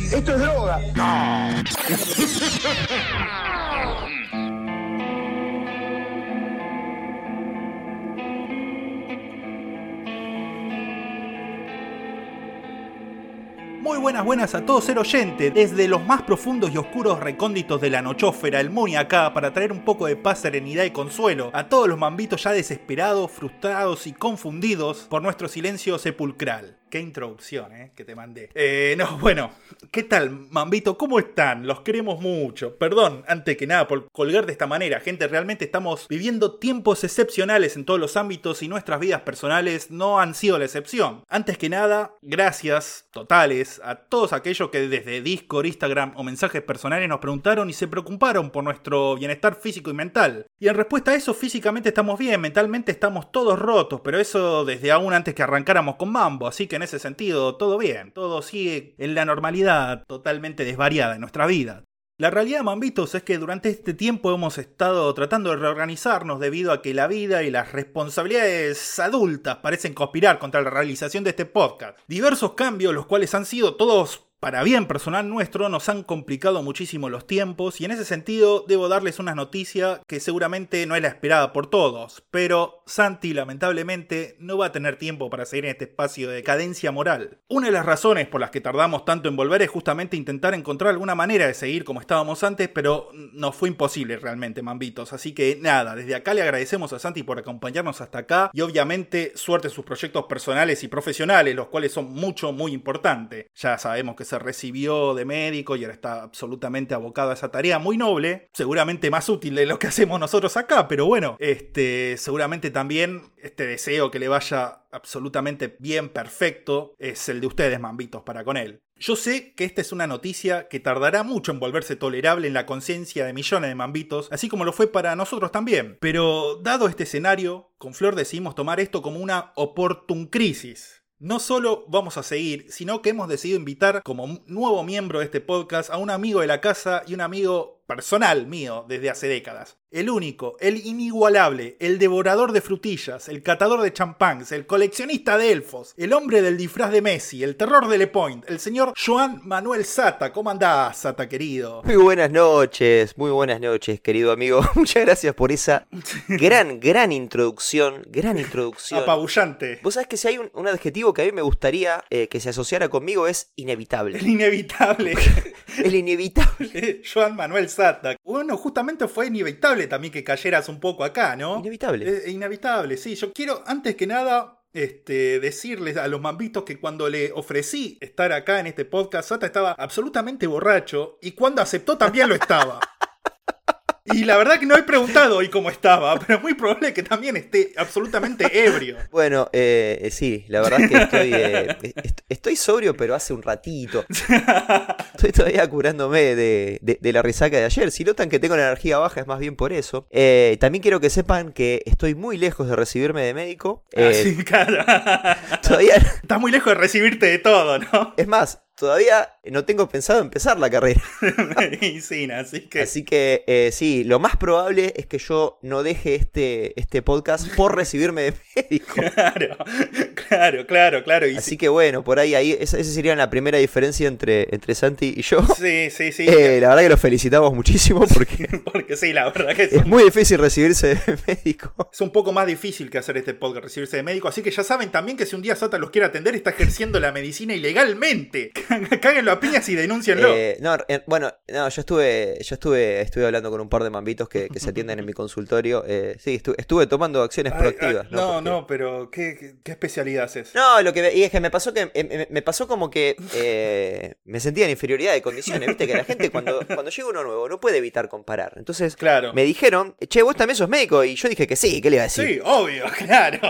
Esto es droga. Muy buenas, buenas a todos, ser oyente, desde los más profundos y oscuros recónditos de la nochófera, el Muni acá, para traer un poco de paz, serenidad y consuelo a todos los mambitos ya desesperados, frustrados y confundidos por nuestro silencio sepulcral. Qué introducción, ¿eh? Que te mandé. Eh, no, bueno, ¿qué tal, Mambito? ¿Cómo están? Los queremos mucho. Perdón, antes que nada, por colgar de esta manera. Gente, realmente estamos viviendo tiempos excepcionales en todos los ámbitos y nuestras vidas personales no han sido la excepción. Antes que nada, gracias totales a todos aquellos que desde Discord, Instagram o mensajes personales nos preguntaron y se preocuparon por nuestro bienestar físico y mental. Y en respuesta a eso, físicamente estamos bien, mentalmente estamos todos rotos, pero eso desde aún antes que arrancáramos con Mambo, así que en ese sentido todo bien, todo sigue en la normalidad totalmente desvariada en nuestra vida. La realidad, mambitos, es que durante este tiempo hemos estado tratando de reorganizarnos debido a que la vida y las responsabilidades adultas parecen conspirar contra la realización de este podcast. Diversos cambios, los cuales han sido todos para bien personal nuestro, nos han complicado muchísimo los tiempos y en ese sentido debo darles una noticia que seguramente no es la esperada por todos, pero Santi lamentablemente no va a tener tiempo para seguir en este espacio de decadencia moral. Una de las razones por las que tardamos tanto en volver es justamente intentar encontrar alguna manera de seguir como estábamos antes, pero nos fue imposible realmente, mambitos, así que nada, desde acá le agradecemos a Santi por acompañarnos hasta acá y obviamente suerte en sus proyectos personales y profesionales, los cuales son mucho, muy importantes. Ya sabemos que se recibió de médico y ahora está absolutamente abocado a esa tarea muy noble, seguramente más útil de lo que hacemos nosotros acá, pero bueno, este, seguramente también este deseo que le vaya absolutamente bien perfecto es el de ustedes, mambitos, para con él. Yo sé que esta es una noticia que tardará mucho en volverse tolerable en la conciencia de millones de mambitos, así como lo fue para nosotros también. Pero dado este escenario, con Flor decidimos tomar esto como una oportun crisis. No solo vamos a seguir, sino que hemos decidido invitar como nuevo miembro de este podcast a un amigo de la casa y un amigo personal mío desde hace décadas. El único, el inigualable, el devorador de frutillas, el catador de champáns, el coleccionista de elfos, el hombre del disfraz de Messi, el terror de Le Point, el señor Joan Manuel Sata. ¿Cómo andás, Sata querido? Muy buenas noches, muy buenas noches, querido amigo. Muchas gracias por esa gran, gran introducción, gran introducción. Apabullante. Vos sabés que si hay un, un adjetivo que a mí me gustaría eh, que se asociara conmigo es inevitable. El inevitable. El inevitable. Joan Manuel Sata. Bueno, justamente fue inevitable también que cayeras un poco acá, ¿no? Inevitable. Eh, inevitable, sí. Yo quiero, antes que nada, este, decirles a los mambitos que cuando le ofrecí estar acá en este podcast, Sata estaba absolutamente borracho y cuando aceptó también lo estaba. Y la verdad que no he preguntado hoy cómo estaba, pero es muy probable que también esté absolutamente ebrio. Bueno, eh, eh, sí, la verdad es que estoy, eh, est- estoy sobrio, pero hace un ratito. Estoy todavía curándome de, de- de la resaca de ayer. Si notan que tengo la energía baja, es más bien por eso. Eh, también quiero que sepan que estoy muy lejos de recibirme de médico. Eh, Así, claro. Todavía, Estás muy lejos de recibirte de todo, ¿no? es más, todavía no tengo pensado empezar la carrera. Medicina, así que. Así que eh, sí, lo más probable es que yo no deje este, este podcast por recibirme de médico. Claro, claro, claro, claro. Y Así que bueno, por ahí, ahí esa, esa sería la primera diferencia entre, entre Santi y yo. sí, sí, sí. Eh, la verdad que los felicitamos muchísimo porque Porque sí, la verdad que es, es muy difícil recibirse de médico. es un poco más difícil que hacer este podcast, recibirse de médico. Así que ya saben también que si un día Sata los quiere atender, está ejerciendo la medicina ilegalmente. Cáguenlo a piñas y denúncienlo. Eh, no, bueno, no, yo estuve, yo estuve, estuve hablando con un par de mambitos que, que se atienden en mi consultorio. Eh, sí, estuve, estuve tomando acciones Ay, proactivas. ay, no, Porque- no, pero ¿qué, qué, qué haces? No, lo que y es que me pasó que eh, me, pasó como que eh, me sentía en inferioridad de condiciones, viste que la gente cuando, cuando llega uno nuevo no puede evitar comparar. Entonces Claro. me dijeron, che, vos también sos médico, y yo dije que sí, ¿qué le iba a decir? Sí, obvio, claro.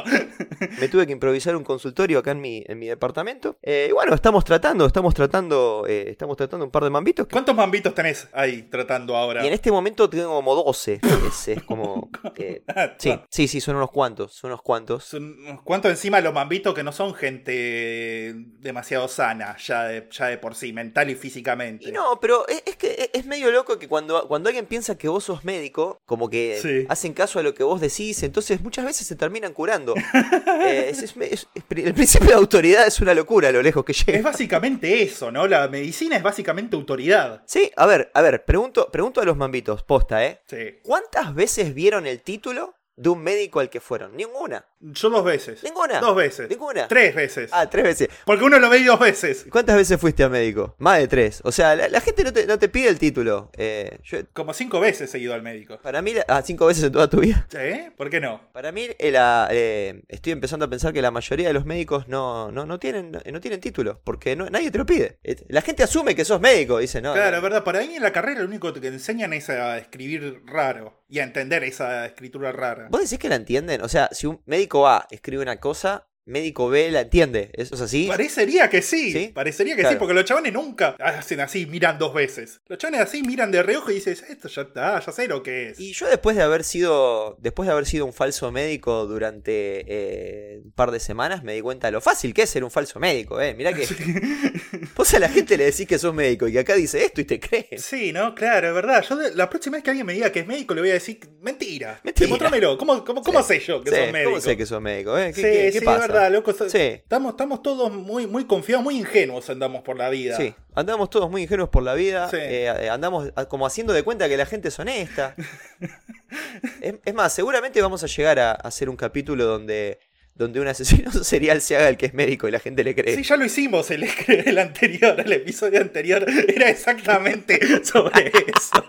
Me tuve que improvisar un consultorio acá en mi, en mi departamento. Eh, y bueno, estamos tratando, estamos tratando, estamos tratando un par de mambitos. que- ¿Cuántos mambitos tenés ahí tratando ahora? y en este momento tengo como 12. Es, es como. eh, sí, sí, sí, son unos cuantos, son unos cuantos. Son unos cuantos encima los mambitos que no son gente demasiado sana, ya de, ya de por sí, mental y físicamente. Y no, pero es, es que es- es medio loco que cuando, cuando alguien piensa que vos sos médico, como que Sí. hacen caso a lo que vos decís, entonces muchas veces se terminan curando. Eh, es- es- es- es- el principio de autoridad es una locura a lo lejos que Es llega. básicamente eso, ¿no? La medicina es básicamente autoridad. Sí, a ver, a ver, pregunto, pregunto a los mambitos, posta, ¿eh? Sí. ¿Cuántas veces vieron el título de un médico al que fueron? Ninguna. Yo dos veces. Ninguna. Dos veces. Ninguna. Tres veces. Ah, tres veces. Porque uno lo ve dos veces. ¿Cuántas veces fuiste a médico? Más de tres. O sea, la, la gente no te, no te pide el título. Eh, yo- Como cinco veces he ido al médico. para mí, ah, cinco veces en toda tu vida. ¿Eh? ¿Por qué no? Para mí, eh, la- eh, estoy empezando a pensar que la mayoría de los médicos no, no, no tienen, no tienen título, porque no- nadie te lo pide. La gente asume que sos médico, dice, no. Claro, es verdad. Para mí en la carrera lo único que enseñan es a escribir raro y a entender esa escritura rara. ¿Vos decís que la entienden? O sea, si un médico A escribe una cosa, médico B la entiende. ¿Eso es así? Parecería que sí. ¿Sí? Parecería que Claro. sí, porque los chavales nunca hacen así, miran dos veces. Los chavales así miran de reojo y dices, esto ya está, ya sé lo que es. Y yo después de haber sido, después de haber sido un falso médico durante eh, un par de semanas, me di cuenta de lo fácil que es ser un falso médico, eh. Mirá que vos a la gente le decís que sos médico y que acá dice esto y te crees. Sí, ¿no? Claro, es verdad. Yo la próxima vez que alguien me diga que es médico le voy a decir, mentira. Mentira. Demostrámelo. ¿Cómo, cómo, cómo sé yo que Sí, sos médico? ¿Cómo sé que sos médico? eh? ¿Qué, sí, qué- qué sí, pasa? es verdad, loco. Sí. Estamos, estamos todos muy, muy confiados, muy ingenuos andamos por la vida. Sí, andamos todos muy ingenuos por la vida, Sí. eh, andamos a- como haciendo de cuenta que la gente es honesta. es, es más, seguramente vamos a llegar a, a hacer un capítulo donde, donde un asesino serial se haga el que es médico y la gente le cree. Sí, ya lo hicimos el, el anterior, el episodio anterior. Era exactamente sobre eso.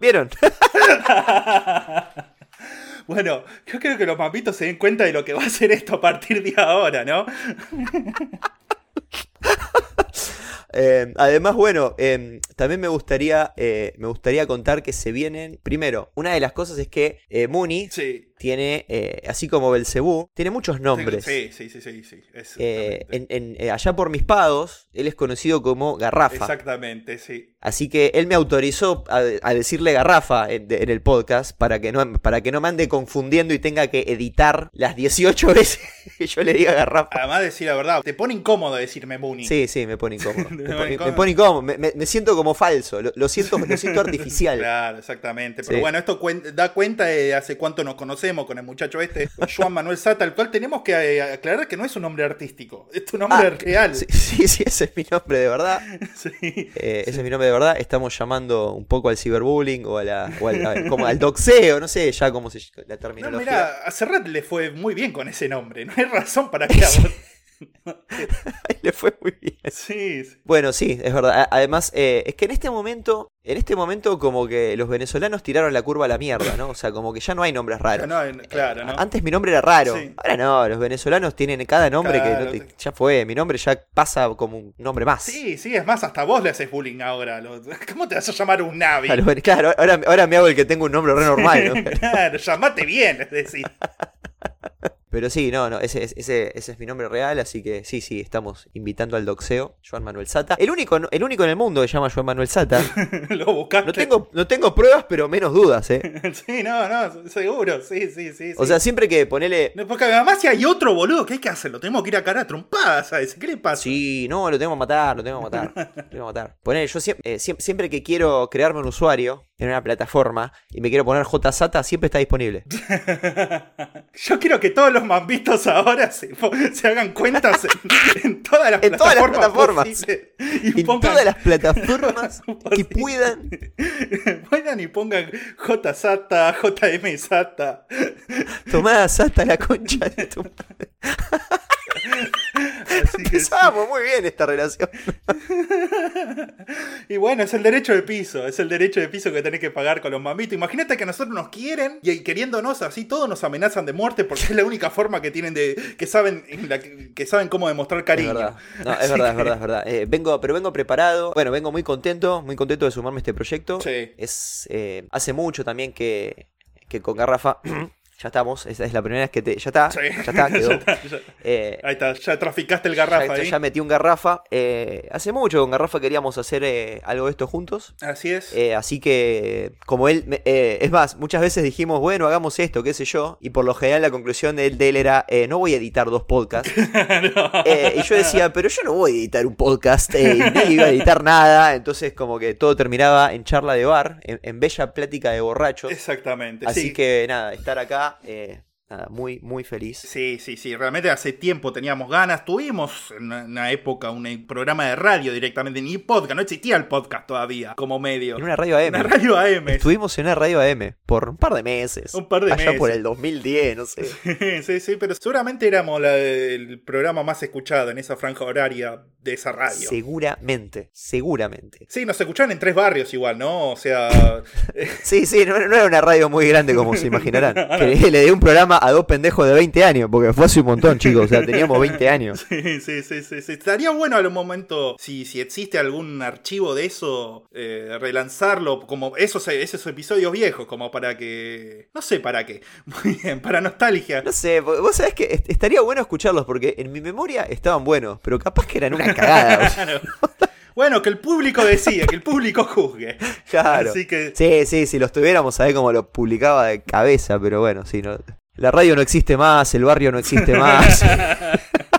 ¿Vieron? Bueno, yo creo que los mapitos se den cuenta de lo que va a ser esto a partir de ahora, ¿no? Eh, además, bueno, eh, también me gustaría, eh, me gustaría contar que se vienen. Primero, una de las cosas es que eh, Mooney Sí. Tiene, eh, así como Belcebú, tiene muchos nombres. Sí, sí, sí, sí. sí, Eh, exactamente. en- en- eh, allá por mis pagos, él es conocido como Garrafa. Exactamente, sí. Así que él me autorizó a, a decirle garrafa en, de- en el podcast para que, no, para que no me ande confundiendo y tenga que editar las 18 veces que yo le diga garrafa. Además, decir la verdad, te pone incómodo decirme Mooney. Sí, sí, me pone incómodo. Me Me, pone me incómodo. pone incómodo. Me, me- me siento como falso. Lo, lo siento, lo siento artificial. Claro, exactamente. Pero Sí. bueno, esto cuen- da cuenta de hace cuánto nos conocemos con el muchacho este, Juan Manuel Sata, al cual tenemos que eh, aclarar que no es un nombre artístico, es tu nombre Ah, real. Sí, sí, sí, ese es mi nombre de verdad. Sí. Eh, Ese es mi nombre de verdad. Estamos llamando un poco al ciberbullying o, a la, o al, a- como al doxeo, no sé ya cómo se la No, terminología. mira, a Serrat le fue muy bien con ese nombre. No hay razón para que. Le fue muy bien. Sí, sí. Bueno, sí, es verdad. Además, eh, es que en este momento, en este momento como que los venezolanos tiraron la curva a la mierda, ¿no? O sea, como que ya no hay nombres raros. No, no, claro, ¿no? Antes mi nombre era raro. Sí. Ahora no, los venezolanos tienen cada nombre Claro, que no te- ya fue. Mi nombre ya pasa como un nombre más. Sí, sí, es más, hasta vos le haces bullying ahora. ¿Cómo te vas a llamar un Navi? Claro, ahora, ahora me hago el que tengo un nombre re normal, ¿no? claro, llamate bien, es decir. Pero sí, no, no, ese, ese, ese es mi nombre real, así que sí, sí, estamos invitando al doxeo, Joan Manuel Sata. El único, el único en el mundo que se llama Joan Manuel Sata. Lo buscaste. No tengo, no tengo pruebas, pero menos dudas, ¿eh? Sí, no, no, seguro, sí, sí, sí. O sí. sea, siempre que ponele... No, Porque además si hay otro boludo que hay que hacerlo, tenemos que ir a cara a trompadas, ¿sabes? ¿Qué le pasa? Sí, no, lo tengo que matar, lo tengo que matar. Lo tengo que matar. Ponele, yo siempre, siempre que quiero crearme un usuario en una plataforma y me quiero poner JSATA, siempre está disponible. Yo quiero que todos los mambitos ahora se, hagan cuentas en, en todas las En todas las plataformas. y En pongan- todas las plataformas que puedan. Vayan y pongan JSATA, JMSATA. Tomá Sata la concha de tu madre. Así que sí. Empezamos muy bien esta relación. Y bueno, es el derecho de piso, es el derecho de piso que tenés que pagar con los mamitos. Imagínate que a nosotros nos quieren y queriéndonos así todos nos amenazan de muerte porque es la única forma que tienen de que saben que, saben cómo demostrar Es cariño. verdad, no, es verdad, es verdad, es verdad. Eh, vengo, pero vengo preparado. Bueno, vengo muy contento, muy contento de sumarme a este proyecto. Sí. Es, eh, hace mucho también que, que con Garrafa Ya estamos, esa es la primera vez que te. Ya está, Sí. ya está, quedó. Ya está, ya- Eh, Ahí está, ya traficaste el garrafa ya, ahí. ya metí un garrafa. Eh, hace mucho con garrafa queríamos hacer eh, algo de esto juntos. Así es. Eh, así que, como él, eh, es más, muchas veces dijimos, bueno, hagamos esto, qué sé yo, y por lo general la conclusión de él, de él era, eh, no voy a editar dos podcasts. Y yo decía, pero yo no voy a editar un podcast, nadie iba a editar nada, entonces como que todo terminaba en charla de bar, en, en bella plática de borrachos. Exactamente. Así sí. que nada, estar acá, eh, nada, muy, muy feliz. Sí, sí, sí, realmente hace tiempo teníamos ganas, tuvimos en una, época un programa de radio directamente, ni podcast, no existía el podcast todavía como medio. En una radio AM. Una radio AM. Estuvimos en una radio AM por un par de meses. Un par de Allá meses. por el 2010, no sé. sí, sí, pero seguramente éramos la- el programa más escuchado en esa franja horaria de esa radio. Seguramente, seguramente. Sí, nos escuchaban en tres barrios igual, ¿no? O sea, Sí, sí, no, no era una radio muy grande como se imaginarán. Que le, le di un programa a dos pendejos de 20 años, porque fue hace un montón, chicos. O sea, teníamos 20 años. sí, sí, sí, sí, sí. Estaría bueno a un momento, si, si existe algún archivo de eso, eh, relanzarlo, como esos, esos episodios viejos, como para que... No sé para qué. Muy bien, para nostalgia. No sé, vos sabés que est- estaría bueno escucharlos porque en mi memoria estaban buenos, pero capaz que eran una cagada. o sea, Claro. Bueno, que el público decía, que el público juzgue. claro. Así que... Sí, sí, si los tuviéramos, sabés cómo lo publicaba de cabeza, pero bueno, sí, no. La radio no existe más, el barrio no existe más.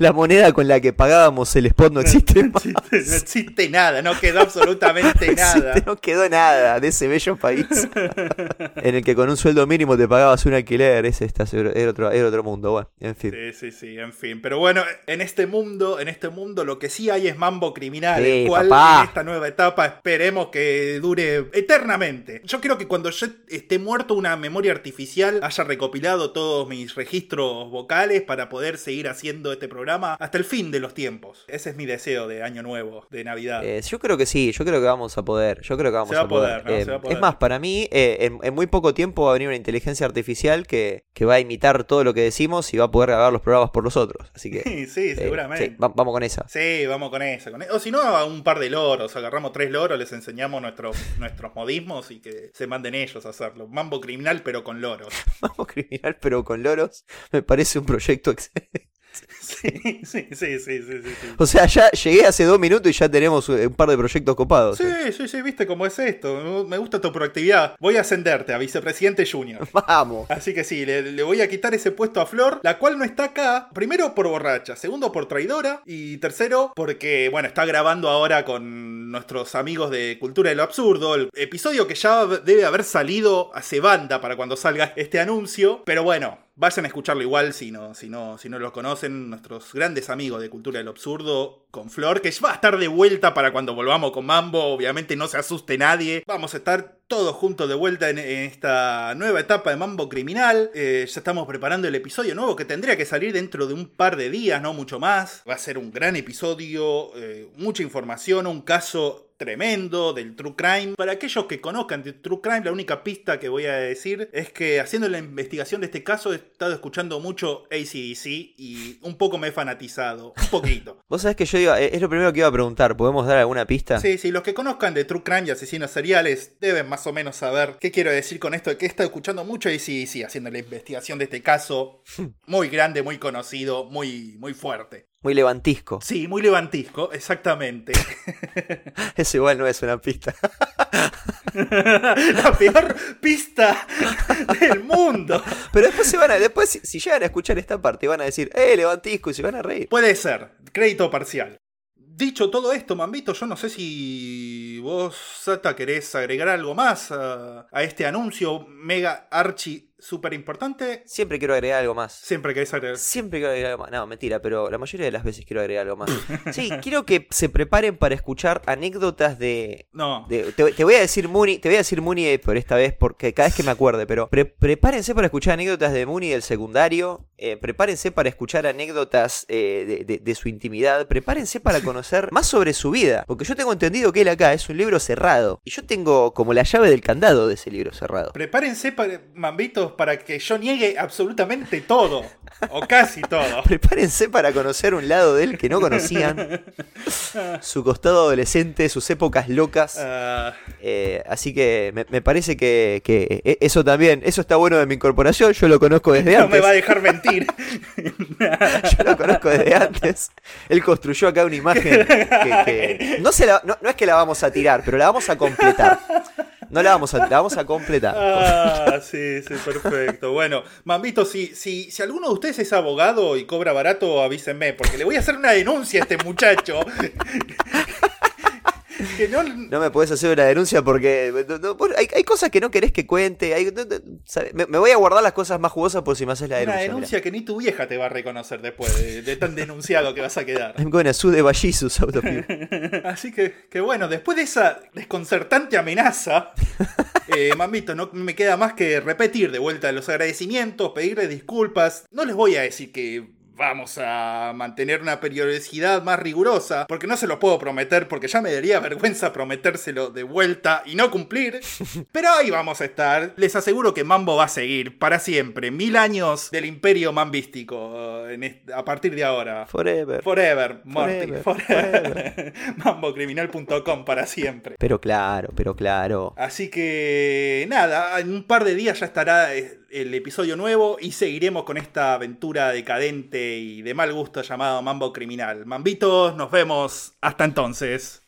La moneda con la que pagábamos el spot no existe más. No existe nada, no quedó absolutamente No nada. existe, no quedó nada de ese bello país en el que con un sueldo mínimo te pagabas un alquiler. Ese está, era, otro, era otro mundo. Bueno, en fin. Sí, sí, sí, en fin. Pero bueno, en este mundo, en este mundo lo que sí hay es mambo criminal, Sí, el cual papá. en esta nueva etapa esperemos que dure eternamente. Yo creo que cuando yo esté muerto una memoria artificial haya recopilado todos mis registros vocales para poder seguir haciendo este programa hasta el fin de los tiempos. Ese es mi deseo de año nuevo, de Navidad. Eh, yo creo que sí, yo creo que vamos a poder. Yo creo que vamos Se va a poder. Eh, Se va a poder. Es más, para mí, eh, en, en muy poco tiempo va a venir una inteligencia artificial que, que va a imitar todo lo que decimos y va a poder grabar los programas por nosotros. Así que. Sí, sí, seguramente. sí, va- vamos con esa. Sí, vamos con eso. con eso. O si no, a un par de loros. Agarramos tres loros, les enseñamos nuestros, nuestros modismos y que se manden ellos a hacerlo. Mambo criminal, pero con loros. Vamos criminal, pero con loros. Me parece un proyecto excelente. Sí, sí, sí, sí, sí. O sea, ya llegué hace dos minutos y ya tenemos eh, un par de proyectos copados. Sí, sí, sí, viste cómo es esto. Me gusta tu proactividad. Voy a ascenderte a vicepresidente junior. Vamos. Así que sí, le, le voy a quitar ese puesto a Flor, la cual no está acá. Primero por borracha, segundo por traidora y tercero porque, bueno, está grabando ahora con nuestros amigos de Cultura de lo Absurdo, el episodio que ya debe haber salido hace banda para cuando salga este anuncio. Pero bueno, vayan a escucharlo igual si no, si no, si no lo conocen, nuestros grandes amigos de Cultura del Absurdo con Flor, que va a estar de vuelta para cuando volvamos con Mambo. Obviamente no se asuste nadie. Vamos a estar todos juntos de vuelta en, en esta nueva etapa de Mambo Criminal. Eh, ya estamos preparando el episodio nuevo que tendría que salir dentro de un par de días, no mucho más. Va a ser un gran episodio, eh, mucha información, un caso tremendo del True Crime. Para aquellos que conozcan de True Crime, la única pista que voy a decir es que haciendo la investigación de este caso he estado escuchando mucho ACDC y un poco me he fanatizado. Un poquito. Vos sabés que yo iba, eh, es lo primero que iba a preguntar. ¿Podemos dar alguna pista? Sí, sí, los que conozcan de True Crime y asesinos seriales deben más o menos saber qué quiero decir con esto, que he estado escuchando mucho ACDC haciendo la investigación de este caso. Muy grande, muy conocido, muy, muy fuerte. Muy levantisco. Sí, muy levantisco, exactamente. Eso igual no es una pista. la peor pista del mundo. Pero después se van a, después si, si llegan a escuchar esta parte van a decir, eh, levantisco y se van a reír. Puede ser, crédito parcial. Dicho todo esto, Mambito, yo no sé si vos, Sata, querés agregar algo más a, a este anuncio mega archi súper importante. Siempre quiero agregar algo más. Siempre querés agregar. Siempre quiero agregar algo más. No, mentira, pero la mayoría de las veces quiero agregar algo más. Sí, quiero que se preparen para escuchar anécdotas de. No. de- te, te voy a decir Mooney, te voy a decir Mooney por esta vez, porque cada vez que me acuerde, pero pre- prepárense para escuchar anécdotas de Mooney del secundario. eh, prepárense para escuchar anécdotas eh, de, de- de su intimidad. Prepárense para conocer más sobre su vida. Porque yo tengo entendido que él acá es un libro cerrado. Y yo tengo como la llave del candado de ese libro cerrado. Prepárense, para, Mambitos, para que yo niegue absolutamente todo. O casi todo. Prepárense para conocer un lado de él que no conocían. Su costado adolescente, sus épocas locas. Ah, Eh, así que me, me parece que, que e- eso también, eso está bueno de mi incorporación. Yo lo conozco desde no antes. me va a dejar mentir. Yo lo conozco desde antes. Él construyó acá una imagen que, que- no, se la- no, no es que la vamos a tirar, pero la vamos a completar. No la vamos a, la vamos a completar. Ah, sí, sí, perfecto. Bueno, Mambito, si, si, si alguno de ustedes es abogado y cobra barato, avísenme, porque le voy a hacer una denuncia a este muchacho. Que no, No me podés hacer una denuncia porque no- no, vos- hay, hay cosas que no querés que cuente. me, me voy a guardar las cosas más jugosas por si me haces la una denuncia. mirá. denuncia que ni tu vieja te va a reconocer después de, de tan denunciado que vas a quedar. I'm gonna sue the Jesus. Así que, que bueno, después de esa desconcertante amenaza, eh, Mambito, no me queda más que repetir de vuelta los agradecimientos, pedirles disculpas. No les voy a decir que vamos a mantener una periodicidad más rigurosa, porque no se lo puedo prometer, porque ya me daría vergüenza prometérselo de vuelta y no cumplir. Pero ahí vamos a estar. Les aseguro que Mambo va a seguir para siempre. Mil años del imperio mambístico eh, en a partir de ahora. Forever. Forever, Morty, Forever, forever. Mambocriminal.com para siempre. Pero claro, pero claro. Así que nada, en un par de días ya estará eh, el episodio nuevo y seguiremos con esta aventura decadente y de mal gusto llamado Mambo Criminal. Mambitos, nos vemos hasta entonces.